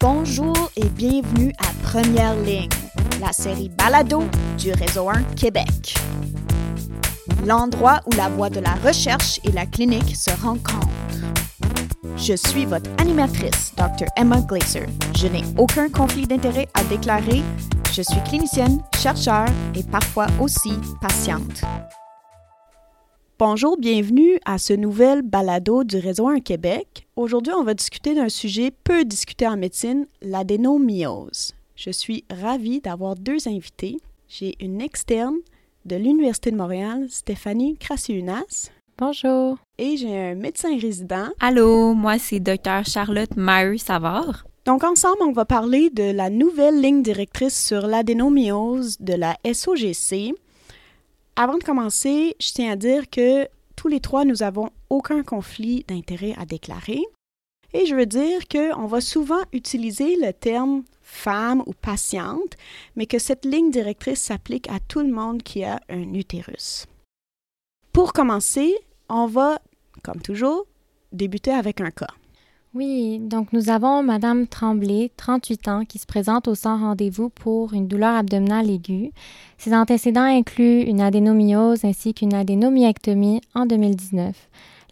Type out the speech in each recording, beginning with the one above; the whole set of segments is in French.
Bonjour et bienvenue à Première Ligne, la série Balado du Réseau 1 Québec. L'endroit où la voie de la recherche et la clinique se rencontrent. Je suis votre animatrice, Dr. Emma Glaser. Je n'ai aucun conflit d'intérêt à déclarer. Je suis clinicienne, chercheur et parfois aussi patiente. Bonjour, bienvenue à ce nouvel balado du Réseau 1 Québec. Aujourd'hui, on va discuter d'un sujet peu discuté en médecine, l'adénomyose. Je suis ravie d'avoir deux invités. J'ai une externe de l'Université de Montréal, Stéphanie Crassiunas. Bonjour. Et j'ai un médecin résident. Allô, moi c'est Dr Charlotte Mary Savard. Donc ensemble, on va parler de la nouvelle ligne directrice sur l'adénomyose de la SOGC. Avant de commencer, je tiens à dire que tous les trois, nous avons aucun conflit d'intérêt à déclarer. Et je veux dire qu'on va souvent utiliser le terme femme ou patiente, mais que cette ligne directrice s'applique à tout le monde qui a un utérus. Pour commencer, on va, comme toujours, débuter avec un cas. Oui, donc nous avons Madame Tremblay, 38 ans, qui se présente au sans rendez-vous pour une douleur abdominale aiguë. Ses antécédents incluent une adénomyose ainsi qu'une adénomyectomie en 2019.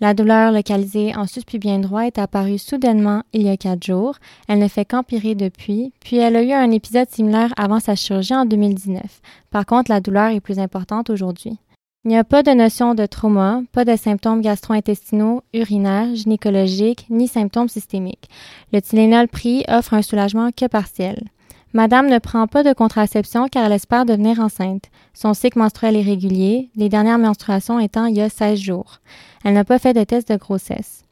La douleur localisée en suspubien droit est apparue soudainement il y a quatre jours. Elle ne fait qu'empirer depuis, puis elle a eu un épisode similaire avant sa chirurgie en 2019. Par contre, la douleur est plus importante aujourd'hui. Il n'y a pas de notion de trauma, pas de symptômes gastro-intestinaux, urinaires, gynécologiques, ni symptômes systémiques. Le Tylenol pris offre un soulagement que partiel. Madame ne prend pas de contraception car elle espère devenir enceinte. Son cycle menstruel est régulier, les dernières menstruations étant il y a 16 jours. Elle n'a pas fait de test de grossesse.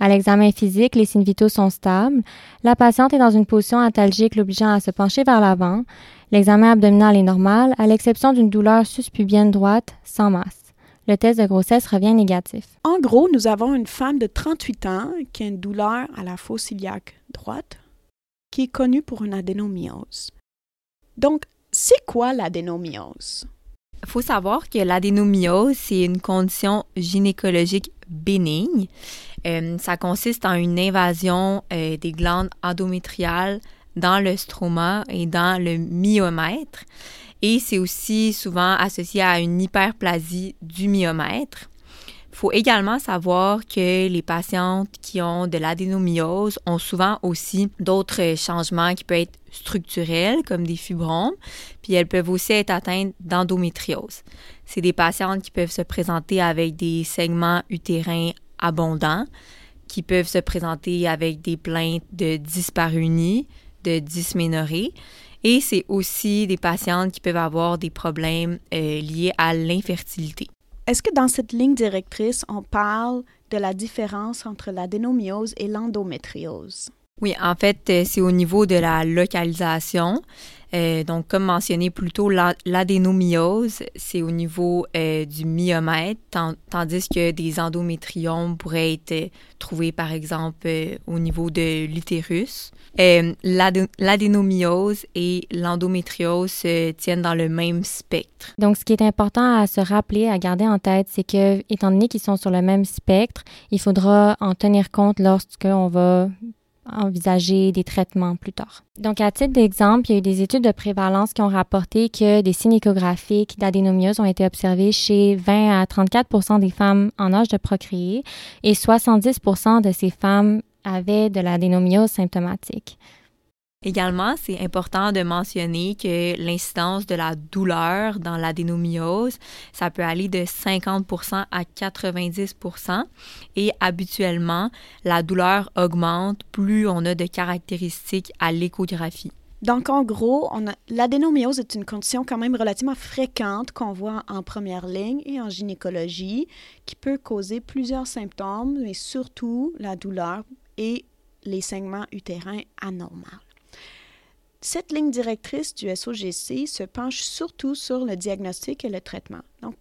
À l'examen physique, les signes vitaux sont stables. La patiente est dans une position antalgique l'obligeant à se pencher vers l'avant. L'examen abdominal est normal, à l'exception d'une douleur suspubienne droite sans masse. Le test de grossesse revient négatif. En gros, nous avons une femme de 38 ans qui a une douleur à la fosse iliaque droite, qui est connue pour une adénomyose. Donc, c'est quoi l'adénomyose? Il faut savoir que l'adénomyose, c'est une condition gynécologique bénigne. Euh, ça consiste en une invasion euh, des glandes endométriales dans le stroma et dans le myomètre. Et c'est aussi souvent associé à une hyperplasie du myomètre. Il faut également savoir que les patientes qui ont de l'adénomyose ont souvent aussi d'autres changements qui peuvent être structurels, comme des fibromes, puis elles peuvent aussi être atteintes d'endométriose. C'est des patientes qui peuvent se présenter avec des segments utérins abondants, qui peuvent se présenter avec des plaintes de dyspareunie, de dysménorrhée. Et c'est aussi des patientes qui peuvent avoir des problèmes euh, liés à l'infertilité. Est-ce que dans cette ligne directrice, on parle de la différence entre l'adénomyose et l'endométriose? Oui, en fait, euh, c'est au niveau de la localisation. Euh, donc, comme mentionné plus tôt, l'adénomyose, c'est au niveau euh, du myomètre, tandis que des endométriomes pourraient être trouvés, par exemple, au niveau de l'utérus. L'adénomyose et l'endométriose se tiennent dans le même spectre. Donc, ce qui est important à se rappeler, à garder en tête, c'est que, étant donné qu'ils sont sur le même spectre, il faudra en tenir compte lorsqu'on va envisager des traitements plus tard. Donc, à titre d'exemple, il y a eu des études de prévalence qui ont rapporté que des signes échographiques d'adénomiose ont été observés chez 20 à 34% des femmes en âge de procréer et 70% de ces femmes avaient de l'adénomiose symptomatique. Également, c'est important de mentionner que l'incidence de la douleur dans l'adénomyose, ça peut aller de 50% à 90% et habituellement, la douleur augmente plus on a de caractéristiques à l'échographie. Donc, en gros, l'adénomyose est une condition quand même relativement fréquente qu'on voit en première ligne et en gynécologie, qui peut causer plusieurs symptômes, mais surtout la douleur et les saignements utérins anormaux. Cette ligne directrice du SOGC se penche surtout sur le diagnostic et le traitement. Donc,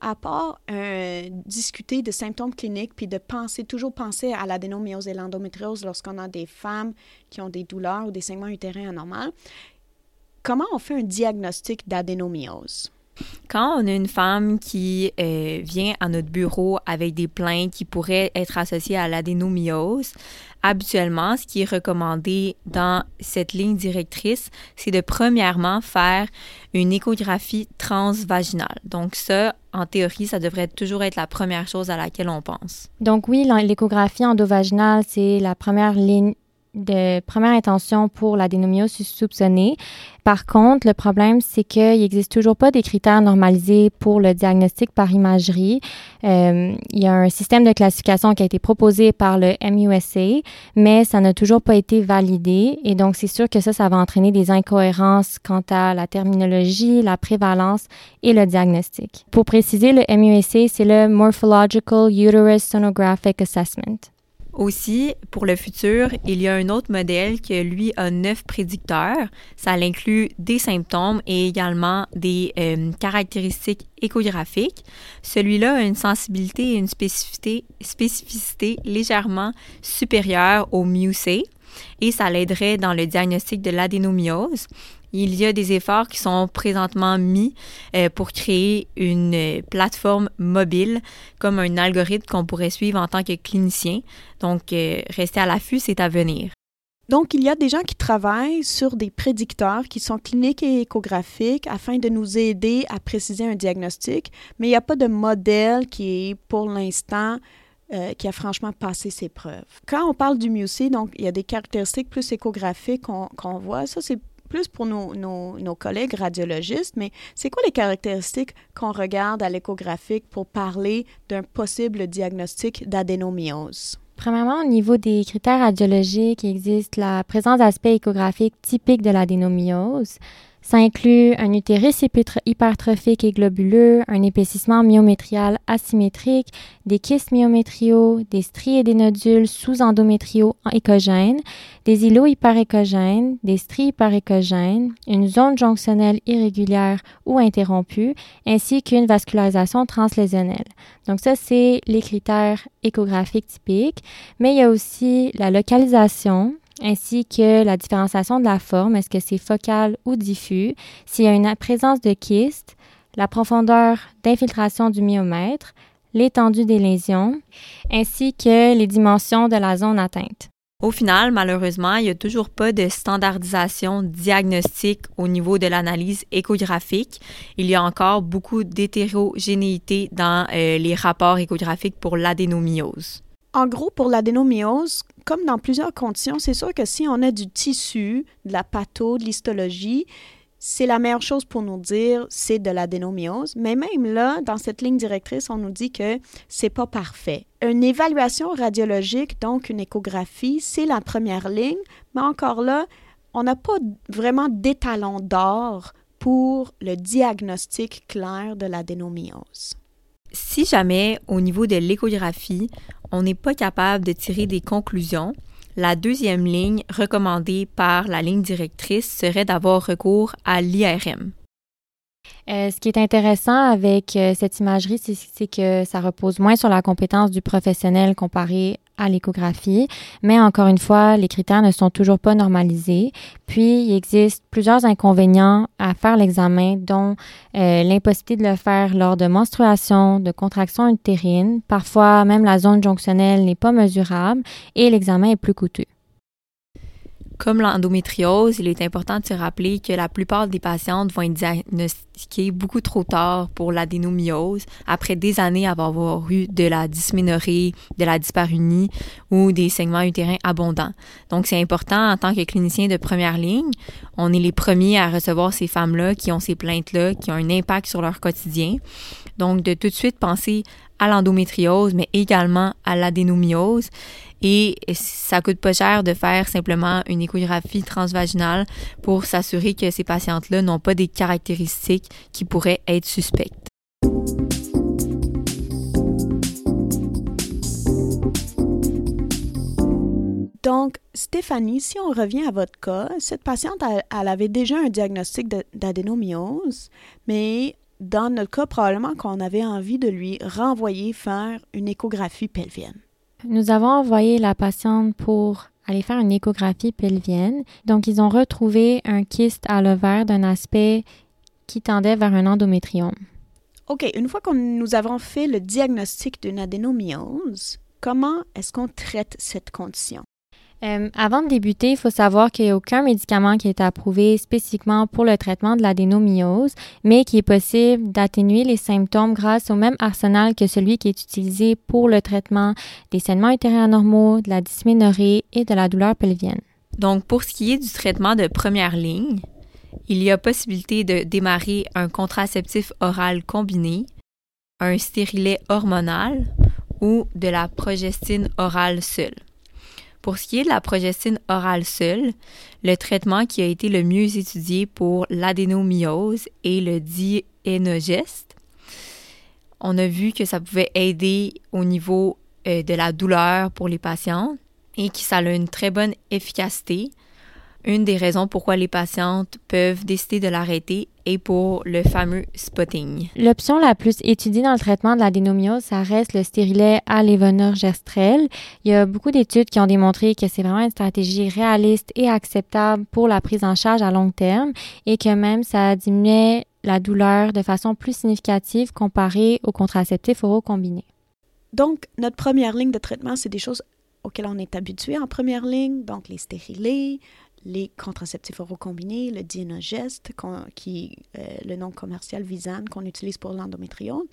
à part euh, discuter de symptômes cliniques puis de penser, toujours penser à l'adénomyose et l'endométriose lorsqu'on a des femmes qui ont des douleurs ou des saignements utérins anormaux, comment on fait un diagnostic d'adénomyose? Quand on a une femme qui euh, vient à notre bureau avec des plaintes qui pourraient être associées à l'adénomyose, habituellement, ce qui est recommandé dans cette ligne directrice, c'est de premièrement faire une échographie transvaginale. Donc ça, en théorie, ça devrait toujours être la première chose à laquelle on pense. Donc oui, l'échographie endovaginale, c'est la première ligne de première intention pour l'adénomiose soupçonnée. Par contre, le problème, c'est qu'il n'existe toujours pas des critères normalisés pour le diagnostic par imagerie. Euh, il y a un système de classification qui a été proposé par le MUSA, mais ça n'a toujours pas été validé. Et donc, c'est sûr que ça, ça va entraîner des incohérences quant à la terminologie, la prévalence et le diagnostic. Pour préciser, le MUSA, c'est le Morphological Uterus Sonographic Assessment. Aussi, pour le futur, il y a un autre modèle qui, lui, a neuf prédicteurs. Ça inclut des symptômes et également des euh, caractéristiques échographiques. Celui-là a une sensibilité et une spécificité, légèrement supérieure au MUSE et ça l'aiderait dans le diagnostic de l'adénomyose. Il y a des efforts qui sont présentement mis euh, pour créer une euh, plateforme mobile comme un algorithme qu'on pourrait suivre en tant que clinicien. Donc, euh, rester à l'affût, c'est à venir. Donc, il y a des gens qui travaillent sur des prédicteurs qui sont cliniques et échographiques afin de nous aider à préciser un diagnostic, mais il n'y a pas de modèle qui est pour l'instant qui a franchement passé ses preuves. Quand on parle du MUSI, donc il y a des caractéristiques plus échographiques qu'on voit. Ça, c'est plus pour nos, nos, collègues radiologistes, mais c'est quoi les caractéristiques qu'on regarde à l'échographique pour parler d'un possible diagnostic d'adénomyose? Premièrement, au niveau des critères radiologiques, il existe la présence d'aspects échographiques typiques de l'adénomyose, ça inclut un utérus hypertrophique et globuleux, un épaississement myométrial asymétrique, des kystes myométriaux, des stries et des nodules sous-endométriaux écogènes, des îlots hyperécogènes, des stries hyperécogènes, une zone jonctionnelle irrégulière ou interrompue, ainsi qu'une vascularisation translésionnelle. Donc ça, c'est les critères échographiques typiques, mais il y a aussi la localisation, ainsi que la différenciation de la forme, est-ce que c'est focal ou diffus, s'il y a une présence de kyste, la profondeur d'infiltration du myomètre, l'étendue des lésions, ainsi que les dimensions de la zone atteinte. Au final, malheureusement, il n'y a toujours pas de standardisation diagnostique au niveau de l'analyse échographique. Il y a encore beaucoup d'hétérogénéité dans euh, les rapports échographiques pour l'adénomyose. En gros, pour l'adénomyose, comme dans plusieurs conditions, c'est sûr que si on a du tissu, de la patho, de l'histologie, c'est la meilleure chose pour nous dire c'est de l'adénomyose. Mais même là, dans cette ligne directrice, on nous dit que c'est pas parfait. Une évaluation radiologique, donc une échographie, c'est la première ligne, mais encore là, on n'a pas vraiment d'étalon d'or pour le diagnostic clair de l'adénomyose. Si jamais, au niveau de l'échographie, on n'est pas capable de tirer des conclusions, la deuxième ligne recommandée par la ligne directrice serait d'avoir recours à l'IRM. Euh, ce qui est intéressant avec euh, cette imagerie, c'est que ça repose moins sur la compétence du professionnel comparé à l'échographie, mais encore une fois, les critères ne sont toujours pas normalisés. Puis, il existe plusieurs inconvénients à faire l'examen, dont euh, l'impossibilité de le faire lors de menstruation, de contraction utérine. Parfois, même la zone jonctionnelle n'est pas mesurable et l'examen est plus coûteux. Comme l'endométriose, il est important de se rappeler que la plupart des patientes vont être diagnostiquées beaucoup trop tard pour l'adénomyose, après des années avoir eu de la dysménorrhée, de la dysparunie ou des segments utérins abondants. Donc, c'est important en tant que clinicien de première ligne, on est les premiers à recevoir ces femmes-là qui ont ces plaintes-là, qui ont un impact sur leur quotidien. Donc, de tout de suite penser à l'endométriose, mais également à l'adénomyose et ça coûte pas cher de faire simplement une échographie transvaginale pour s'assurer que ces patientes-là n'ont pas des caractéristiques qui pourraient être suspectes. Donc, Stéphanie, si on revient à votre cas, cette patiente, elle, avait déjà un diagnostic d'adénomyose, mais dans notre cas, probablement qu'on avait envie de lui renvoyer faire une échographie pelvienne. Nous avons envoyé la patiente pour aller faire une échographie pelvienne. Donc, ils ont retrouvé un kyste à l'ovaire d'un aspect qui tendait vers un endométriome. OK, une fois que nous avons fait le diagnostic d'une adénomyose, comment est-ce qu'on traite cette condition? Euh, avant de débuter, il faut savoir qu'il n'y a aucun médicament qui est approuvé spécifiquement pour le traitement de l'adénomyose, mais qu'il est possible d'atténuer les symptômes grâce au même arsenal que celui qui est utilisé pour le traitement des saignements utérieurs normaux, de la dysménorrhée et de la douleur pelvienne. Donc, pour ce qui est du traitement de première ligne, il y a possibilité de démarrer un contraceptif oral combiné, un stérilet hormonal ou de la progestine orale seule. Pour ce qui est de la progestine orale seule, le traitement qui a été le mieux étudié pour l'adénomyose est le dienogeste. On a vu que ça pouvait aider au niveau euh, de la douleur pour les patients et que ça a une très bonne efficacité une des raisons pourquoi les patientes peuvent décider de l'arrêter est pour le fameux spotting. L'option la plus étudiée dans le traitement de l'adénomiose, ça reste le stérilet à lévonorgestrel. Il y a beaucoup d'études qui ont démontré que c'est vraiment une stratégie réaliste et acceptable pour la prise en charge à long terme et que même ça diminuait la douleur de façon plus significative comparée aux contraceptifs oraux combinés. Donc, notre première ligne de traitement, c'est des choses auxquelles on est habitué en première ligne, donc les stérilés, les contraceptifs oraux combinés, le Dienogest, qui euh, le nom commercial Visan qu'on utilise pour l'endométriose.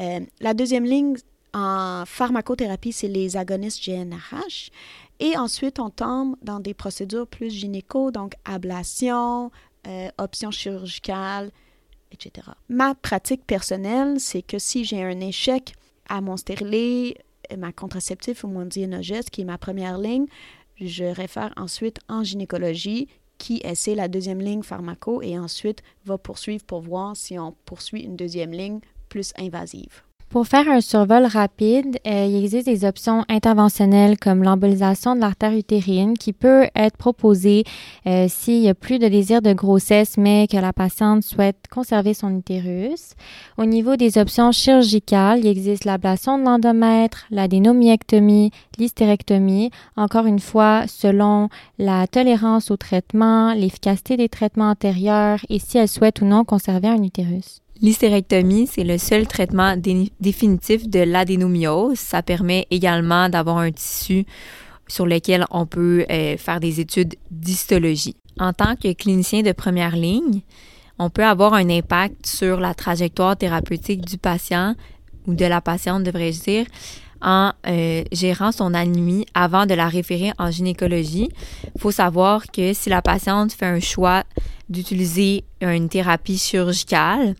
Euh, la deuxième ligne en pharmacothérapie, c'est les agonistes GNRH. Et ensuite, on tombe dans des procédures plus gynéco, donc ablation, euh, option chirurgicale, etc. Ma pratique personnelle, c'est que si j'ai un échec à mon stérilet, ma contraceptif ou mon Dienogest, qui est ma première ligne, je réfère ensuite en gynécologie qui essaie la deuxième ligne pharmaco et ensuite va poursuivre pour voir si on poursuit une deuxième ligne plus invasive. Pour faire un survol rapide, euh, il existe des options interventionnelles comme l'embolisation de l'artère utérine qui peut être proposée euh, s'il y a plus de désir de grossesse mais que la patiente souhaite conserver son utérus. Au niveau des options chirurgicales, il existe l'ablation de l'endomètre, l'adénomiectomie, l'hystérectomie, encore une fois selon la tolérance au traitement, l'efficacité des traitements antérieurs et si elle souhaite ou non conserver un utérus. L'hystérectomie, c'est le seul traitement définitif de l'adénomiose. Ça permet également d'avoir un tissu sur lequel on peut euh, faire des études d'histologie. En tant que clinicien de première ligne, on peut avoir un impact sur la trajectoire thérapeutique du patient ou de la patiente, devrais-je dire, en euh, gérant son anémie avant de la référer en gynécologie. Il faut savoir que si la patiente fait un choix d'utiliser une thérapie chirurgicale,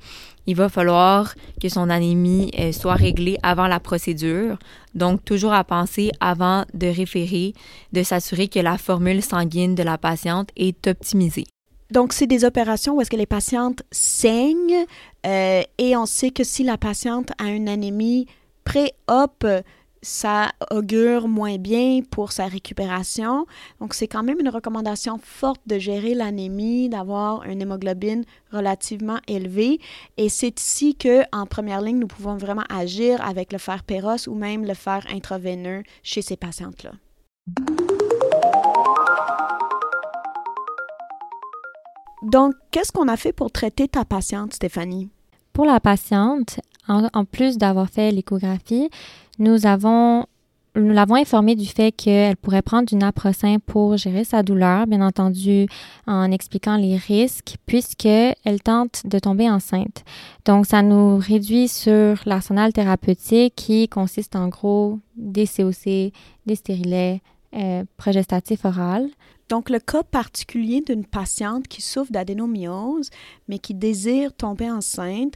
il va falloir que son anémie euh, soit réglée avant la procédure. Donc, toujours à penser avant de référer, de s'assurer que la formule sanguine de la patiente est optimisée. Donc, c'est des opérations où est-ce que les patientes saignent euh, et on sait que si la patiente a une anémie pré-op, ça augure moins bien pour sa récupération. Donc, c'est quand même une recommandation forte de gérer l'anémie, d'avoir une hémoglobine relativement élevée. Et c'est ici que, en première ligne, nous pouvons vraiment agir avec le fer péros ou même le fer intraveineux chez ces patientes-là. Donc, qu'est-ce qu'on a fait pour traiter ta patiente, Stéphanie? Pour la patiente, en, plus d'avoir fait l'échographie, nous avons nous l'avons informée du fait qu'elle pourrait prendre du naproxen pour gérer sa douleur, bien entendu en expliquant les risques, puisqu'elle tente de tomber enceinte. Donc, ça nous réduit sur l'arsenal thérapeutique qui consiste en gros des COC, des stérilets, euh, progestatifs orales. Donc, le cas particulier d'une patiente qui souffre d'adénomyose, mais qui désire tomber enceinte,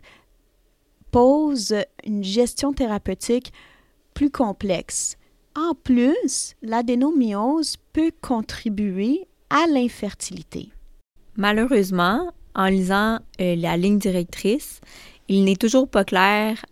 une gestion thérapeutique plus complexe. En plus, l'adénomyose peut contribuer à l'infertilité. Malheureusement, en lisant euh, la ligne directrice, il n'est toujours pas clair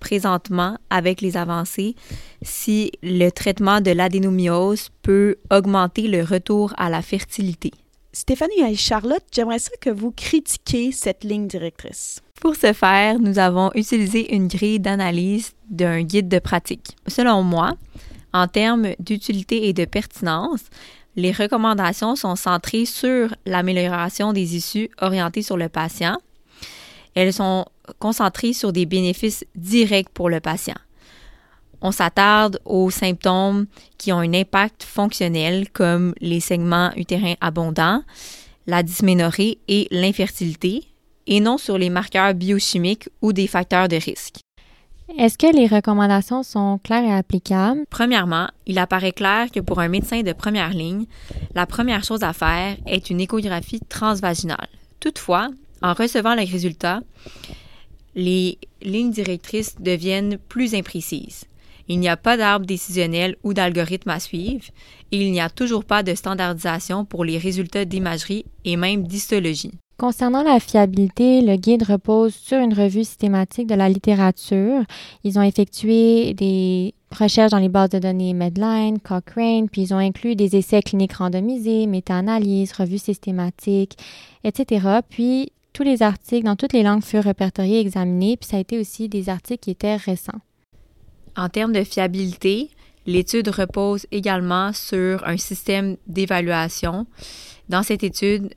présentement avec les avancées si le traitement de l'adénomiose peut augmenter le retour à la fertilité. Stéphanie et Charlotte, j'aimerais ça que vous critiquiez cette ligne directrice. Pour ce faire, nous avons utilisé une grille d'analyse d'un guide de pratique. Selon moi, en termes d'utilité et de pertinence, les recommandations sont centrées sur l'amélioration des issues orientées sur le patient, elles sont concentrées sur des bénéfices directs pour le patient. On s'attarde aux symptômes qui ont un impact fonctionnel comme les segments utérins abondants, la dysménorrhée et l'infertilité, et non sur les marqueurs biochimiques ou des facteurs de risque. Est-ce que les recommandations sont claires et applicables? Premièrement, il apparaît clair que pour un médecin de première ligne, la première chose à faire est une échographie transvaginale. Toutefois, en recevant les résultats, les lignes directrices deviennent plus imprécises. Il n'y a pas d'arbre décisionnel ou d'algorithme à suivre et il n'y a toujours pas de standardisation pour les résultats d'imagerie et même d'histologie. Concernant la fiabilité, le guide repose sur une revue systématique de la littérature. Ils ont effectué des recherches dans les bases de données Medline, Cochrane, puis ils ont inclus des essais cliniques randomisés, méta-analyses, revues systématiques, etc. Puis tous les articles dans toutes les langues furent répertoriés et examinés, puis ça a été aussi des articles qui étaient récents. En termes de fiabilité, l'étude repose également sur un système d'évaluation. Dans cette étude,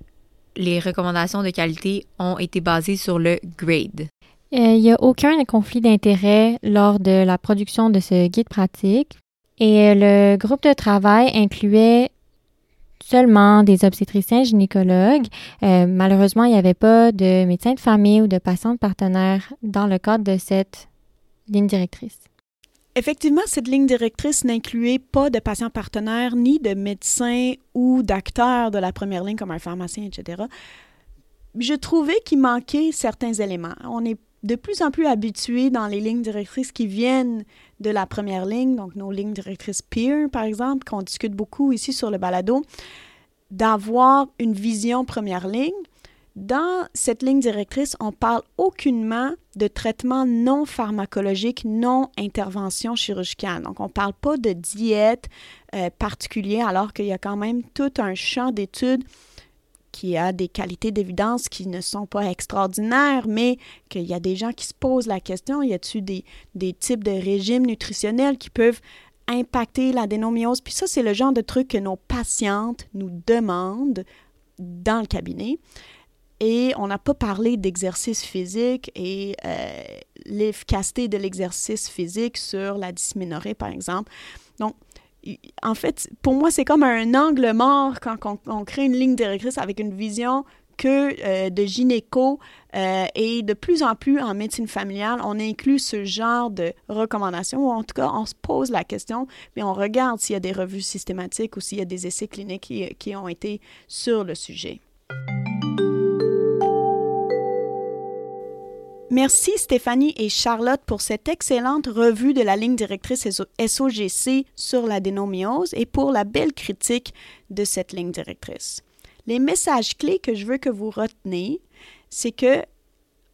les recommandations de qualité ont été basées sur le GRADE. Euh, il n'y a aucun conflit d'intérêt lors de la production de ce guide pratique et euh, le groupe de travail incluait seulement des obstétriciens gynécologues. Euh, malheureusement, il n'y avait pas de médecins de famille ou de patients partenaires dans le cadre de cette ligne directrice. Effectivement, cette ligne directrice n'incluait pas de patients partenaires ni de médecins ou d'acteurs de la première ligne comme un pharmacien, etc. Je trouvais qu'il manquait certains éléments. On est de plus en plus habitué dans les lignes directrices qui viennent de la première ligne, donc nos lignes directrices peer, par exemple, qu'on discute beaucoup ici sur le balado, d'avoir une vision première ligne dans cette ligne directrice, on parle aucunement de traitement non pharmacologique, non intervention chirurgicale. Donc, on ne parle pas de diète euh, particulière, alors qu'il y a quand même tout un champ d'études qui a des qualités d'évidence qui ne sont pas extraordinaires, mais qu'il y a des gens qui se posent la question, y a-t-il des, des types de régimes nutritionnels qui peuvent impacter l'adénomiose? Puis ça, c'est le genre de truc que nos patientes nous demandent dans le cabinet. Et on n'a pas parlé d'exercice physique et euh, l'efficacité de l'exercice physique sur la dysménorrhée, par exemple. Donc, en fait, pour moi, c'est comme un angle mort quand on, crée une ligne directrice avec une vision que euh, de gynéco euh, et de plus en plus en médecine familiale, on inclut ce genre de recommandations, ou en tout cas, on se pose la question, mais on regarde s'il y a des revues systématiques ou s'il y a des essais cliniques qui, qui ont été sur le sujet. Merci Stéphanie et Charlotte pour cette excellente revue de la ligne directrice SOGC sur l'adénomiose et pour la belle critique de cette ligne directrice. Les messages clés que je veux que vous reteniez, c'est que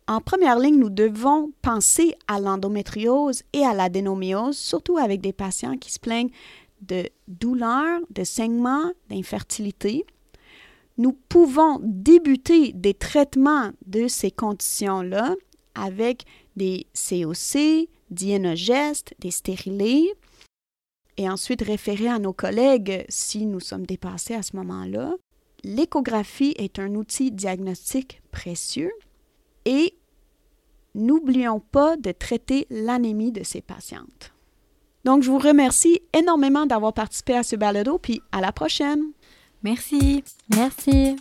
en première ligne, nous devons penser à l'endométriose et à l'adénomiose, surtout avec des patients qui se plaignent de douleurs, de saignements, d'infertilité. Nous pouvons débuter des traitements de ces conditions-là avec des COC, dienogeste, des stérilés, et ensuite référer à nos collègues si nous sommes dépassés à ce moment-là. L'échographie est un outil diagnostique précieux et n'oublions pas de traiter l'anémie de ces patientes. Donc, je vous remercie énormément d'avoir participé à ce balado, puis à la prochaine. Merci. Merci.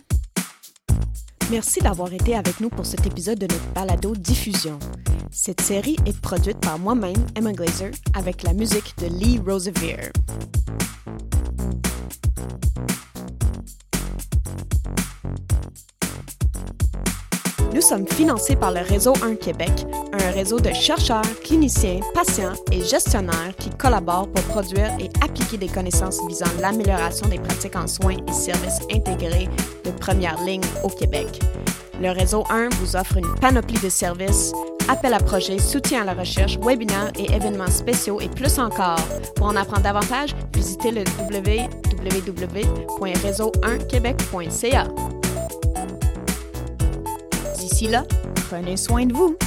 Merci d'avoir été avec nous pour cet épisode de notre balado Diffusion. Cette série est produite par moi-même, Emma Glazer, avec la musique de Lee Rosevere. Nous sommes financés par le Réseau 1 Québec, un réseau de chercheurs, cliniciens, patients et gestionnaires qui collaborent pour produire et appliquer des connaissances visant l'amélioration des pratiques en soins et services intégrés de première ligne au Québec. Le Réseau 1 vous offre une panoplie de services, appels à projets, soutien à la recherche, webinaires et événements spéciaux et plus encore. Pour en apprendre davantage, visitez le www.réseau1québec.ca. D'ici là, prenez soin de vous.